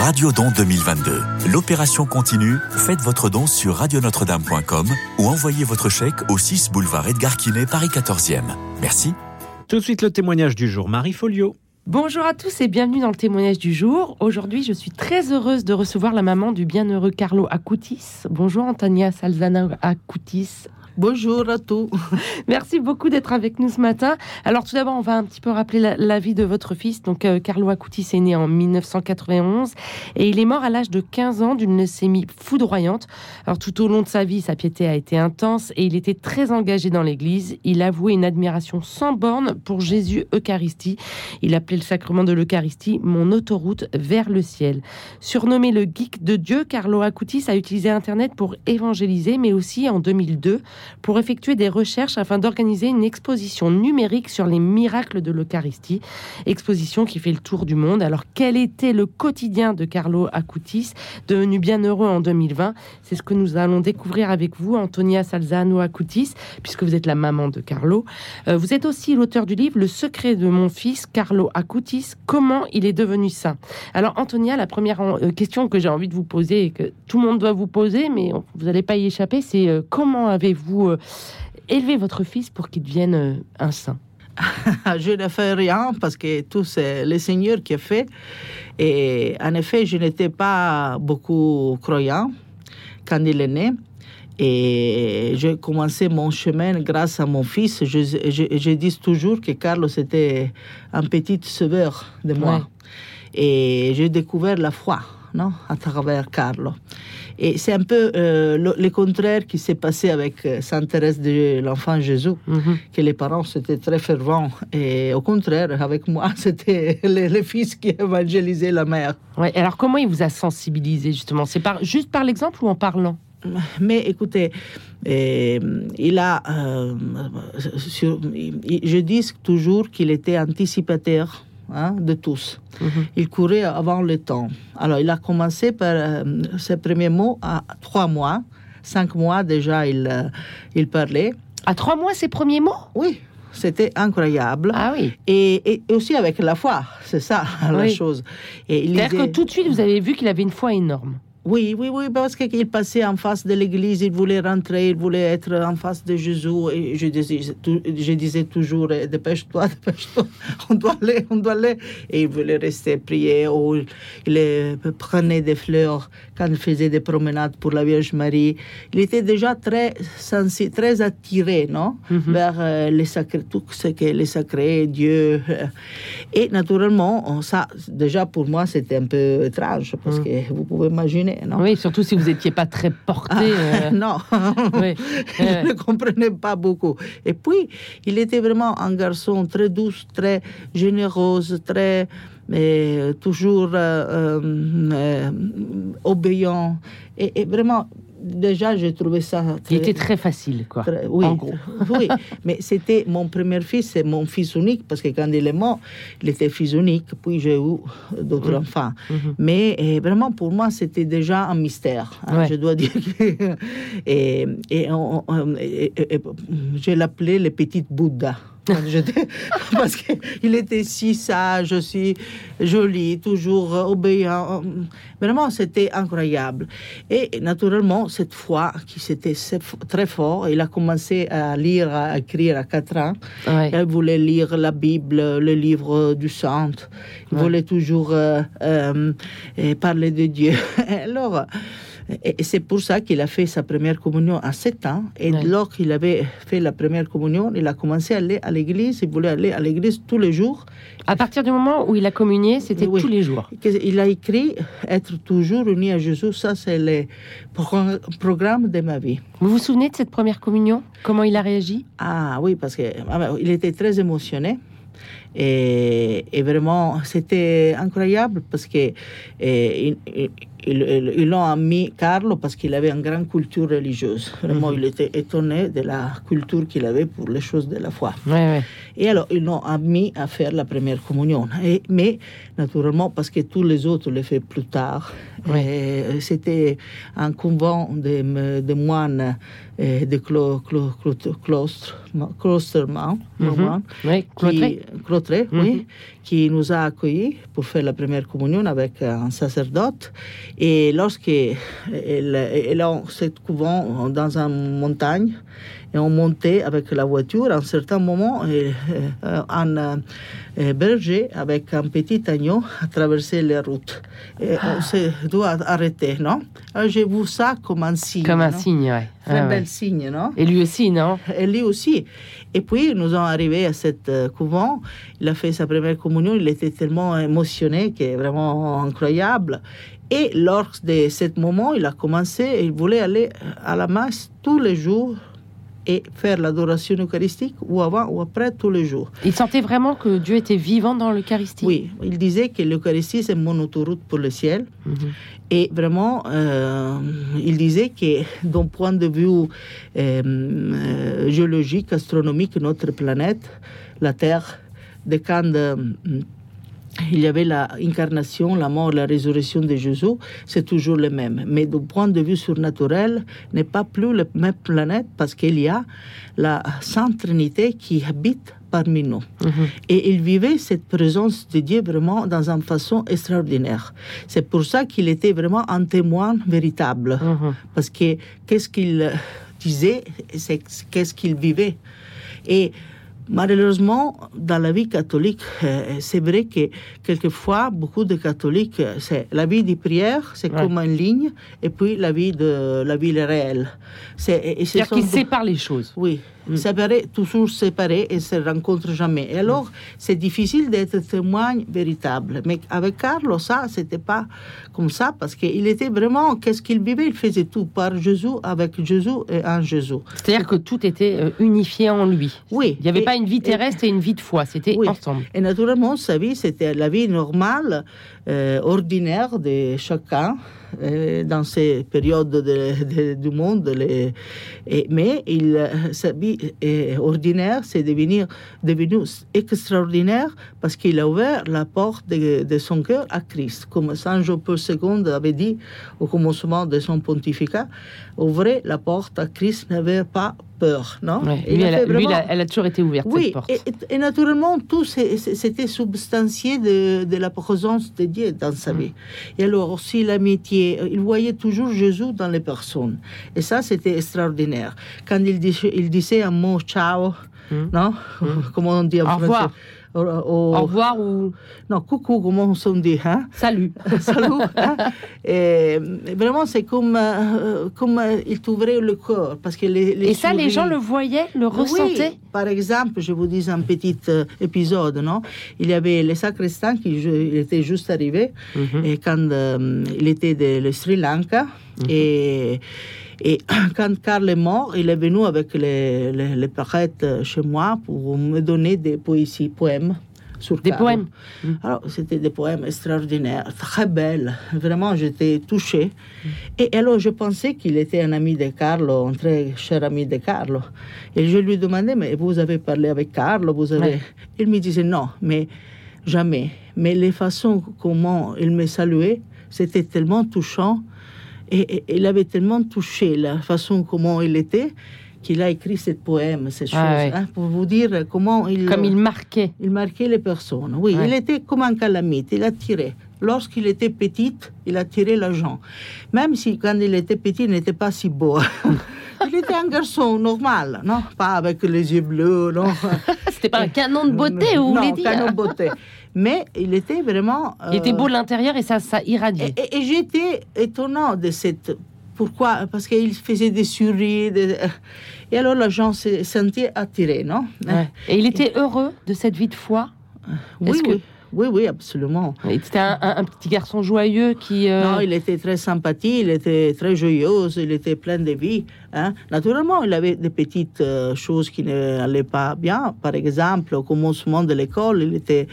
Radio Don 2022. L'opération continue. Faites votre don sur radionotre-dame.com ou envoyez votre chèque au 6 boulevard Edgar Quinet, Paris 14e. Merci. Tout de suite le témoignage du jour, Marie Folio. Bonjour à tous et bienvenue dans le témoignage du jour. Aujourd'hui, je suis très heureuse de recevoir la maman du bienheureux Carlo Acutis. Bonjour Antonia Salzana Acutis. Bonjour à tous. Merci beaucoup d'être avec nous ce matin. Alors tout d'abord, on va un petit peu rappeler la, vie de votre fils. Donc euh, Carlo Acutis est né en 1991 et il est mort à l'âge de 15 ans d'une leucémie foudroyante. Alors tout au long de sa vie, sa piété a été intense et il était très engagé dans l'Église. Il avouait une admiration sans borne pour Jésus Eucharistie. Il appelait le sacrement de l'Eucharistie mon autoroute vers le ciel. Surnommé le geek de Dieu, Carlo Acutis a utilisé Internet pour évangéliser, mais aussi en 2002 pour effectuer des recherches afin d'organiser une exposition numérique sur les miracles de l'Eucharistie, exposition qui fait le tour du monde. Alors quel était le quotidien de Carlo Acutis, devenu bienheureux en 2020 C'est ce que nous allons découvrir avec vous, Antonia Salzano Acutis, puisque vous êtes la maman de Carlo. Euh, vous êtes aussi l'auteur du livre Le secret de mon fils, Carlo Acutis, comment il est devenu saint. Alors Antonia, la première euh, question que j'ai envie de vous poser que tout le monde doit vous poser, mais vous n'allez pas y échapper, c'est euh, comment avez-vous vous euh, élevez votre fils pour qu'il devienne euh, un saint je ne fais rien parce que tout c'est le Seigneur qui a fait. Et en effet, je n'étais pas beaucoup croyant quand il est né. Et j'ai commencé mon chemin grâce à mon fils. Je, je, dis toujours que Carlos était un petit sauveur de moi. Et j'ai découvert la foi non, à travers Carlo. Et c'est un peu euh, le, contraire qui s'est passé avec euh, Sainte Thérèse de l'Enfant Jésus, mhm. que les parents étaient très fervents. Et au contraire, avec moi, c'était le, fils qui évangélisait la mère. Ouais, alors comment il vous a sensibilisé justement? C'est par, juste par l'exemple ou en parlant? Mais écoutez, euh, il a, je dis toujours qu'il était anticipataire Hein, de tous. Mhm. Il courait avant le temps. Alors, il a commencé par euh, ses premiers mots à trois mois. Cinq mois déjà, il, euh, il parlait. À trois mois, ses premiers mots? Oui. C'était incroyable. Ah oui. Et, aussi avec la foi, c'est ça la chose. C'est-à-dire que tout de suite, vous avez vu qu'il avait une foi énorme. Oui, oui, oui, parce qu'il passait en face de l'église, il voulait rentrer, il voulait être en face de Jésus. Et je disais, toujours, eh, dépêche-toi, dépêche-toi, on doit aller, on doit aller. Et il voulait rester prier, ou il prenait des fleurs quand il faisait des promenades pour la Vierge Marie. Il était déjà très sensible, très attiré, non, mhm. vers euh, les sacrés, tout ce que les sacrés, Dieu. Et naturellement, ça, déjà pour moi, c'était un peu étrange, parce mhm. que vous pouvez imaginer oui, surtout si vous n'étiez pas très porté. Ah, euh. Non, il ne comprenait pas beaucoup. Et puis, il était vraiment un garçon très doux, très généreux, très mais toujours euh, euh, obéissant et, vraiment déjà, j'ai trouvé ça. Très, il était très facile, quoi. oui, en gros. oui, mais c'était mon premier fils, c'est mon fils unique, parce que quand il est mort, il était fils unique, puis j'ai eu d'autres enfants. Mhm. Mais vraiment, pour moi, c'était déjà un mystère, hein, je dois dire. et, et, et je l'appelais le petit Bouddha. parce qu'il était si sage, si joli, toujours obéissant. Vraiment, c'était incroyable. Et naturellement, cette fois, qui c'était très fort, il a commencé à lire, à écrire à 4 ans. Il voulait lire la Bible, le livre du Saint. Il voulait toujours euh, euh, parler de Dieu. Alors, et c'est pour ça qu'il a fait sa première communion à 7 ans. Et lorsqu'il avait fait la première communion, il a commencé à aller à l'église. Il voulait aller à l'église tous les jours. À partir du moment où il a communié, c'était tous les jours. Il a écrit Être toujours uni à Jésus. Ça, c'est le programme de ma vie. Vous vous souvenez de cette première communion? Comment il a réagi? Ah oui, parce qu'il ah, était très émotionné. Et, vraiment, c'était incroyable parce que et, ils l'ont mis Carlo parce qu'il avait une grande culture religieuse. Vraiment, mhm. il était étonné de la culture qu'il avait pour les choses de la foi. Et alors, ils l'ont mis à faire la première communion. Et, mais, naturellement, parce que tous les autres le fait plus tard. C'était un convent de, de moines de clo, clo, clo, cloisterment, mhm. qui, Oui, qui nous a accueillis pour faire la première communion avec un sacerdote. Et lorsqu'elle elle a cette couvent dans une montagne, et on montait avec la voiture. À un certain moment, un euh, berger avec un petit agneau a traversé les routes. Et on se doit arrêter, non? J'ai vu ça comme un signe. Comme un non? signe, ouais. Très Ah, bel ouais. signe, non? Et lui aussi, non? Et lui aussi. Et puis, nous sommes arrivés à cette euh, couvent. Il a fait sa première communion. Il était tellement émotionné que vraiment incroyable. Et lors de ce moment, il a commencé, il voulait aller à la messe tous les jours et faire l'adoration eucharistique ou avant ou après tous les jours. Il sentait vraiment que Dieu était vivant dans l'Eucharistie. Oui, il disait que l'Eucharistie, c'est mon autoroute pour le ciel. Mhm. Et vraiment, euh, il disait que d'un point de vue euh, euh, géologique, astronomique, notre planète, la Terre, de quand euh, il y avait l'incarnation, la mort, la résurrection de Jésus, c'est toujours le même. Mais du point de vue surnaturel, n'est pas plus la même planète parce qu'il y a la Sainte Trinité qui habite parmi nous. Mhm. Et il vivait cette présence de Dieu vraiment dans une façon extraordinaire. C'est pour ça qu'il était vraiment un témoin véritable. Mhm. Parce que qu'est-ce qu'il disait, c'est qu'est-ce qu'il vivait. Et malheureusement, dans la vie catholique, euh, c'est vrai que quelquefois, beaucoup de catholiques, euh, c'est la vie de prière, c'est Ouais. comme une ligne, et puis la vie de la vie réelle. C'est-à-dire sont qu'il deux- sépare les choses. oui. Séparés, toujours séparés et se rencontrent jamais. Et alors, c'est difficile d'être témoin véritable. Mais avec Carlo, ça, c'était pas comme ça parce qu'il était vraiment, qu'est-ce qu'il vivait? Il faisait tout par Jésus, avec Jésus et en Jésus. C'est-à-dire que tout était euh, unifié en lui. Oui. Il n'y avait Et- pas une vie et- terrestre et, une vie de foi, c'était Oui. ensemble. Et naturellement, sa vie, c'était la vie normale, euh, ordinaire de chacun euh, dans ces périodes de- de- du monde. mais il, sa vie euh, ordinaire, c'est devenu, extraordinaire parce qu'il a ouvert la porte de, de son cœur à Christ. Comme Saint Jean-Paul II avait dit au commencement de son pontificat, ouvrez la porte à Christ, n'avez pas peur. Non Ouais. Lui, elle, a, fait lui, vraiment- elle a- elle a toujours été ouverte, oui, cette porte. et, et- et naturellement, tout c'était substantié de, de la présence de Dieu dans Mm. sa vie. Et alors aussi l'amitié, euh, il voyait toujours Jésus dans les personnes. Et ça, c'était extraordinaire. Quand il, dis- il disait un mot ciao, Mm. non Comment on dit en Au français? revoir. Au, au- Au revoir ou Non, coucou, comment on dit hein? Salut. Salut. hein? Et vraiment, c'est comme, euh, comme euh, il t'ouvrait le corps. Parce que les, les Et ça, les gens le voyaient, le ressentaient? oui, par exemple, je vous dis un petit euh, épisode, non? Il y avait le sacristain qui je- il était juste arrivé Mhm. et quand euh, il était de, le Sri Lanka et et quand Karl est mort, il est venu avec les, les, les prêtres chez moi pour me donner des poésies, poèmes. Sur Des Karl. poèmes. Alors, c'était des poèmes extraordinaires, très belles. Vraiment, j'étais touchée. Et alors, je pensais qu'il était un ami de Carlo, un très cher ami de Carlo. Et je lui demandais, mais vous avez parlé avec Carlo vous avez... Ouais. Il me disait non, mais jamais. Mais les façons comment il me saluait, c'était tellement touchant. Et, et- il avait tellement touché la façon comment il était qu'il a écrit ce poème, ces choses, Ah ouais. hein, pour vous dire comment il... Comme il marquait. Il marquait les personnes. Oui, Ouais. il était comme un calamite. Il attirait. Lorsqu'il était petit, il attirait les gens. Même si, quand il était petit, il n'était pas si beau. il était un garçon normal, non? Pas avec les yeux bleus, non? C'était pas un canon de beauté, vous non, voulez dire? canon de beauté. Mais il était vraiment... Il était euh, beau de l'intérieur et ça, ça irradiait. et- et j'étais étonnant de cette. Pourquoi Parce qu'il faisait des sourires. des- Et alors, les gens se sentaient attirés, non? Ouais. Et il était heureux de cette vie de foi? Oui, que- oui, oui, oui, absolument. C'était un, un- un petit garçon joyeux qui. euh, Non, il était très sympathique, il était très joyeux, il était plein de vie. hein. Naturellement, il avait des petites euh, choses qui n'allaient pas bien. Par exemple, au commencement de l'école, il était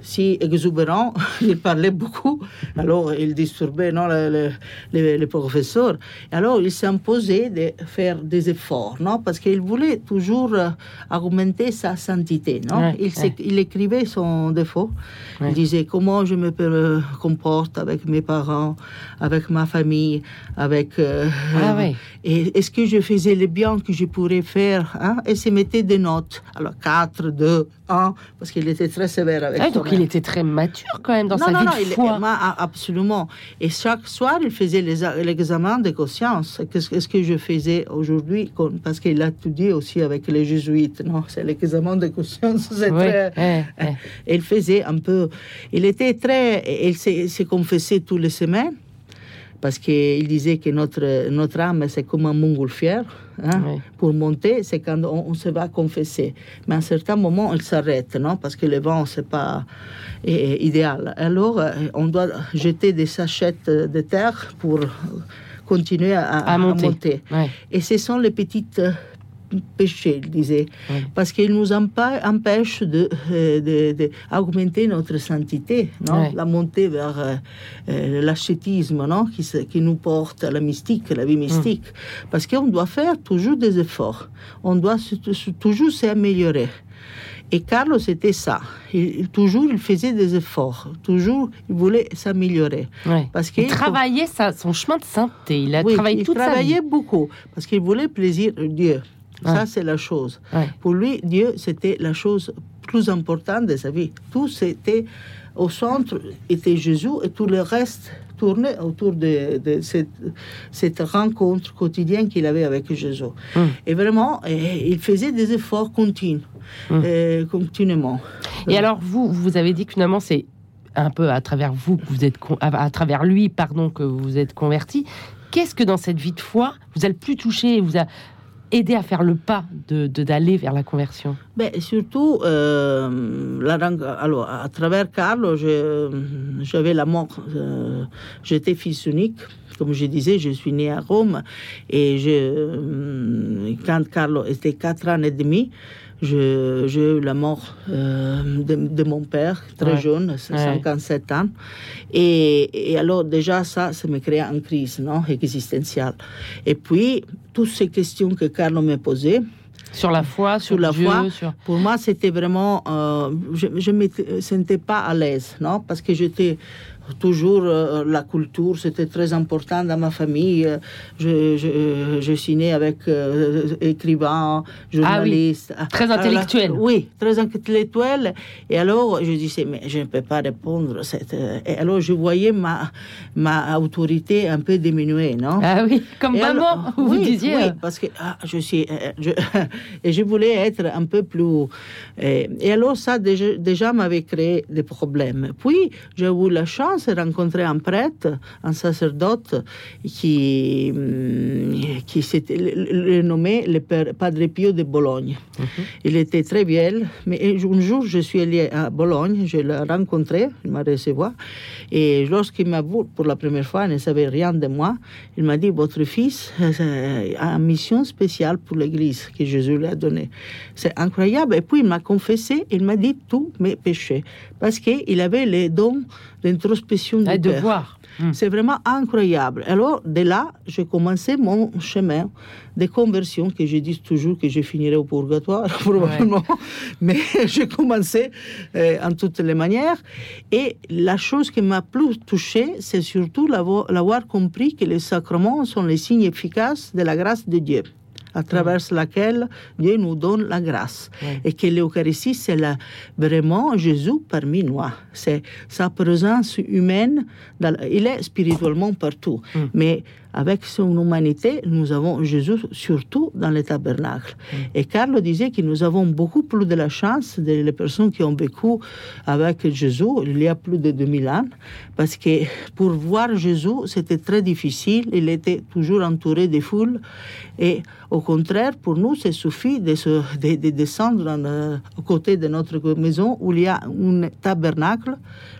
si exubérant, il parlait beaucoup, alors il disturbait non, le- le- les, les professeurs. Alors il s'imposait de faire des efforts, non, parce qu'il voulait toujours euh, augmenter sa sainteté. Non Ouais, il, ouais. il écrivait son défaut. Ouais. Il disait comment je me euh, comporte avec mes parents, avec ma famille, avec. euh, Ah. Et est-ce que je faisais le bien que je pourrais faire hein? Et se mettait des notes. Alors 4, 2, Parce qu'il était très sévère avec ah, Donc il était très mature quand même dans sa non, vie non, de il, foi. absolument. Et chaque soir, il faisait l'examen de conscience. Qu'est-ce que je faisais aujourd'hui Parce qu'il a étudié aussi avec les jésuites. Non, c'est l'examen de conscience. C'est très. Il faisait un peu. Il était très. Il s'est confessé tous les semaines parce qu'il disait que notre, notre âme, c'est comme un montgolfière. Hein? Pour monter, c'est quand on, se va confesser. Mais à un certain moment, il s'arrête, non Parce que le vent, c'est pas idéal. Alors, euh, on doit jeter des sachets de terre pour continuer à, monter. Et ce sont les petites péché, il disait, parce qu'il nous empêche d'augmenter de, de, notre sainteté, non? la montée vers euh, euh, l'ascétisme non? Qui, qui, nous porte à la mystique, la vie mystique. Mm. Parce qu'on doit faire toujours des efforts, on doit toujours s'améliorer. Et Carlos, c'était ça. Il, toujours, il faisait des efforts. Toujours, il voulait s'améliorer. Parce qu'il travaillait son chemin de sainteté. Il a travaillé toute il travaillait beaucoup. Parce qu'il voulait plaisir Dieu. Ça, c'est la chose. Pour lui, Dieu, c'était la chose plus importante de sa vie. Tout c'était au centre était Jésus et tout le reste tournait autour de, cette, rencontre quotidienne qu'il avait avec Jésus. Mm. Et vraiment, il faisait des efforts continus, mm. continuellement. Et alors, vous, vous avez dit que finalement, c'est un peu à travers vous que vous êtes à travers lui pardon que vous êtes converti. Qu'est-ce que dans cette vie de foi vous a le plus touché, vous a aider à faire le pas de d'aller vers la conversion ben, Surtout, euh, alors, à travers Carlo, j'avais la mort. Euh, j'étais fils unique. Comme je disais, je suis né à Rome et euh, quand Carlo était 4 ans et demi, j'ai eu la mort euh, de, mon père, très jeune, 57 ans. Et, et, alors, déjà, ça, ça me crée une crise non, existentielle. Et puis, toutes ces questions que Carlo me posait, sur la foi, sur, la foi. Pour moi, c'était vraiment, euh, je ne me sentais pas à l'aise, non, parce que j'étais toujours euh, la culture, c'était très important dans ma famille. Je, je, je suis née avec euh, écrivain, journaliste. Ah oui. Très intellectuel. oui, très intellectuel. Et alors, je disais, mais je ne peux pas répondre. Cette... Et alors, je voyais ma, ma autorité un peu diminuer, non? Ah oui, comme maman, vous oui, disiez. Oui, parce que ah, je suis... Euh, je, et je voulais être un peu plus... Et, et alors, ça, déjà, déjà m'avait créé des problèmes. Puis, j'ai eu la chance s'est rencontré un prêtre, un sacerdote qui, mm, qui s'était nommé le père Padre Pio de Bologne. Mhm. Il était très vieux, mais un jour je suis allé à Bologne, je l'ai rencontré, il m'a reçu, et lorsqu'il m'a vu pour la première fois, il ne savait rien de moi, il m'a dit, votre fils euh, a une mission spéciale pour l'Église que Jésus lui a donnée. C'est incroyable. Et puis il m'a confessé, il m'a dit tous mes péchés, parce qu'il avait les dons d'introspection du de voir. Hmm. C'est vraiment incroyable. Alors, de là, j'ai commencé mon chemin de conversion, que je dis toujours que je finirai au purgatoire, probablement. Mais j'ai commencé euh, en toutes les manières. Et la chose qui m'a plus touchée, c'est surtout l'avoir compris que les sacrements sont les signes efficaces de la grâce de Dieu à travers laquelle Dieu nous donne la grâce. Et que l'Eucharistie, c'est vraiment Jésus parmi nous. C'est sa présence humaine. il est spirituellement partout. Mm. Mais avec son humanité, nous avons Jésus surtout dans le tabernacle. Mm. Et Carlo disait que nous avons beaucoup plus de la chance des personnes qui ont vécu avec Jésus il y a plus de 2000 ans, parce que pour voir Jésus, c'était très difficile. Il était toujours entouré de foules. Et au contraire, pour nous, c'est suffit de, de, descendre euh, à côté de notre maison où il y a un tabernacle.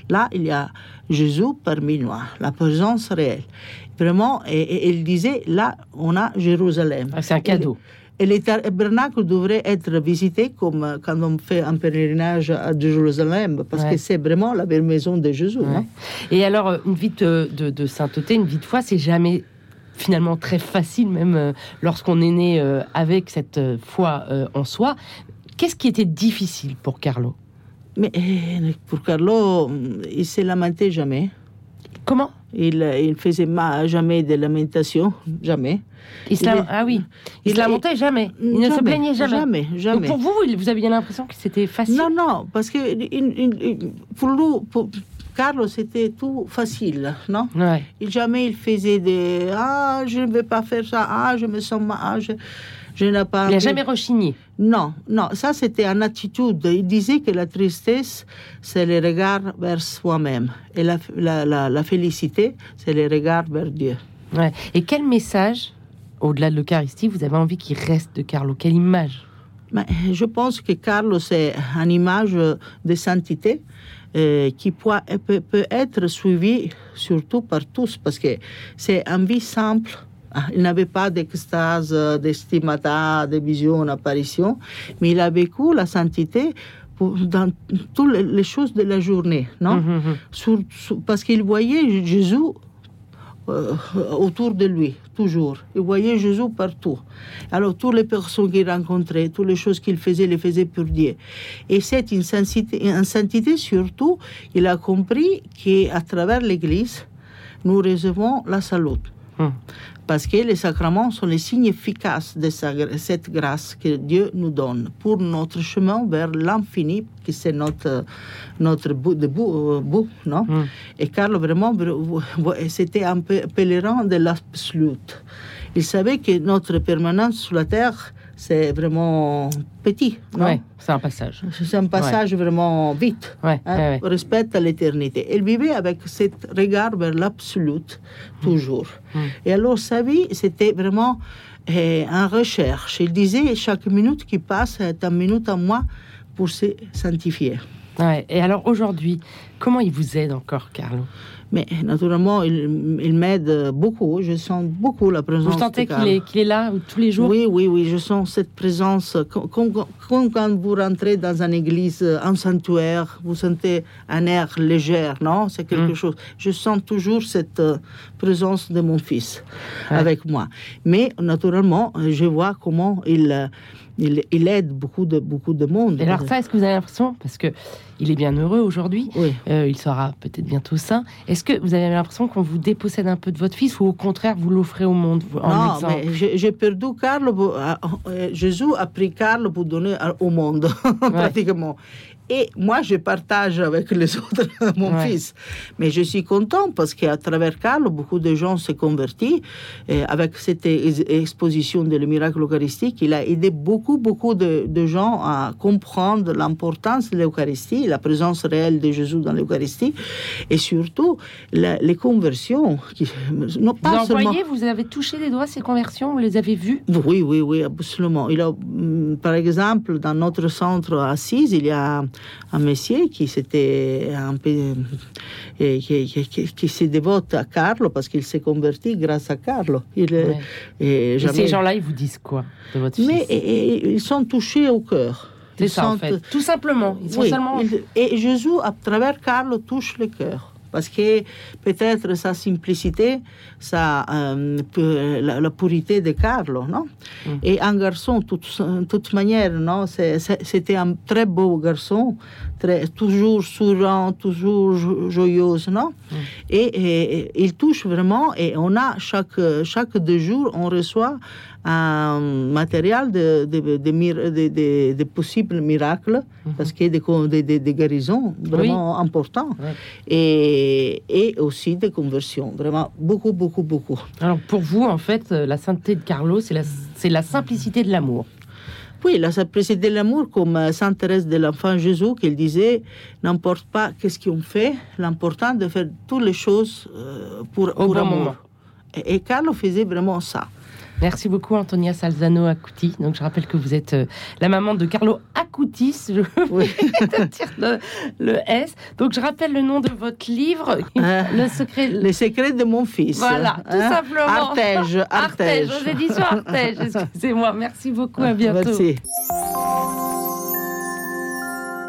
Là, il y a Jésus parmi nous, la présence réelle. Vraiment, et, il disait, là, on a Jérusalem. Ah, c'est un cadeau. Et, les tabernacles devraient être visités comme euh, quand on fait un pèlerinage à Jérusalem, parce que c'est vraiment la belle maison de Jésus. Et alors, euh, une vie de, de, sainteté, une vie de foi, c'est jamais finalement très facile, même euh, lorsqu'on est né avec cette foi en soi. Qu'est-ce qui était difficile pour Carlo? Mais pour Carlo, il s'est lamenté jamais. Comment? Il ne faisait jamais de lamentation, jamais. Il ah oui, il, se lamentait jamais. Il ne se plaignait jamais. Jamais, jamais. Donc pour vous, vous aviez l'impression que c'était facile? Non, non, parce que pour lui, pour Carlos, c'était tout facile, non? Ouais. Jamais il faisait des Ah, je ne vais pas faire ça, ah, je me sens mal. Ah, je... Je n'ai pas il n'a jamais rechigné. Non, non, ça c'était une attitude. Il disait que la tristesse, c'est le regard vers soi-même. Et la, la, la, félicité, c'est le regard vers Dieu. Ouais. Et quel message, au-delà de l'Eucharistie, vous avez envie qu'il reste de Carlo? Quelle image? Mais Je pense que Carlo, c'est une image de sainteté. Euh, qui peut, peut, peut, être suivie surtout par tous parce que c'est une vie simple, il n'avait pas d'extase, d'estimata, de vision, d'apparition, mais il a vécu la sainteté dans toutes les choses de la journée, non? Mm-hmm, mm-hmm. Parce qu'il voyait Jésus euh, autour de lui, toujours. Il voyait Jésus partout. Alors, toutes les personnes qu'il rencontrait, toutes les choses qu'il faisait, les faisait pour Dieu. Et cette sainteté, surtout, il a compris qu'à travers l'Église, nous recevons la salut. Mm parce que les sacrements sont les signes efficaces de cette grâce que Dieu nous donne pour notre chemin vers l'infini, qui c'est notre, notre bout de bout, euh, bout non? Mm. Et Carl, vraiment, c'était un pèlerin de l'absolute. Il savait que notre permanence sur la terre c'est vraiment petit. Oui, c'est un passage. C'est un passage vraiment vite. Ouais, hein, Respect à l'éternité. Elle vivait avec ce regard vers l'absolu, toujours. Mm. Mm. Et alors, sa vie, c'était vraiment eh, en recherche. Il disait chaque minute qui passe est une minute à moi pour se sanctifier. Et alors, aujourd'hui, comment il vous aide encore, Carlo? Mais naturellement, il, m'aide beaucoup. Je sens beaucoup la présence. Vous sentez qu'il est, est, là tous les jours Oui, oui, oui. Je sens cette présence. Comme, quand vous rentrez dans une église, un sanctuaire, vous sentez un air léger, non? C'est quelque mm. chose. Je sens toujours cette euh, présence de mon fils avec moi. Mais naturellement, je vois comment il il, aide beaucoup de, beaucoup de monde. alors ça, est-ce que vous avez l'impression, parce que il est bien heureux aujourd'hui, euh, il sera peut-être bientôt saint, est-ce que vous avez l'impression qu'on vous dépossède un peu de votre fils ou au contraire vous l'offrez au monde en Non, mais j'ai perdu Carlo, euh, euh, Jésus a pris Carlo pour donner au monde, pratiquement. Et moi, je partage avec les autres mon fils. Mais je suis content parce qu'à travers Carlo, beaucoup de gens se convertis. Et avec cette exposition de le miracle eucharistique, il a aidé beaucoup, beaucoup de, de gens à comprendre l'importance de l'Eucharistie, la présence réelle de Jésus dans l'Eucharistie, et surtout les conversions. Qui, non, pas vous seulement... vous avez touché des doigts ces conversions, vous les avez vues? Oui, oui, oui, absolument. Il a, mm, par exemple, dans notre centre à Assise, il y a un monsieur qui s'était un peu qui, qui, qui, qui s'est dévote à Carlo parce qu'il s'est converti grâce à Carlo. Il, et, jamais... ces gens-là, ils vous disent quoi de votre Mais ils sont touchés au cœur. C'est ça, en fait. Tout simplement. Ils sont seulement... Et Jésus, à travers Carlo, touche le cœur parce que peut-être sa simplicité, sa, euh, la, pureté de Carlo, non? Mm. Et un garçon, de toute manière, non? C'était un très beau garçon, très, toujours souriant, toujours joyeux, non mm. et, il touche vraiment, et on a chaque, chaque deux jours, on reçoit un matériel de, de, de, possibles miracles, mhm. parce qu'il y a des, guérisons vraiment importants, et, et, aussi des conversions, vraiment beaucoup, beaucoup, beaucoup. Alors pour vous, en fait, la sainteté de Carlo, c'est la, la simplicité de l'amour. Oui, la simplicité de l'amour, comme Sainte Thérèse de l'Enfant Jésus, qui disait, n'importe pas qu'est-ce qu'on fait, l'important de faire toutes les choses euh, pour, pour amour. Et, et Carlo faisait vraiment ça. Merci beaucoup, Antonia Salzano Acuti. Donc, je rappelle que vous êtes euh, la maman de Carlo Acutis. Je oui. le, le, S. Donc, je rappelle le nom de votre livre, hein? Le secret. Les secrets de mon fils. Voilà, tout hein? simplement. Artege. Artege. Artege. Aux éditions Artege. Excusez-moi. Merci beaucoup. À bientôt. Merci.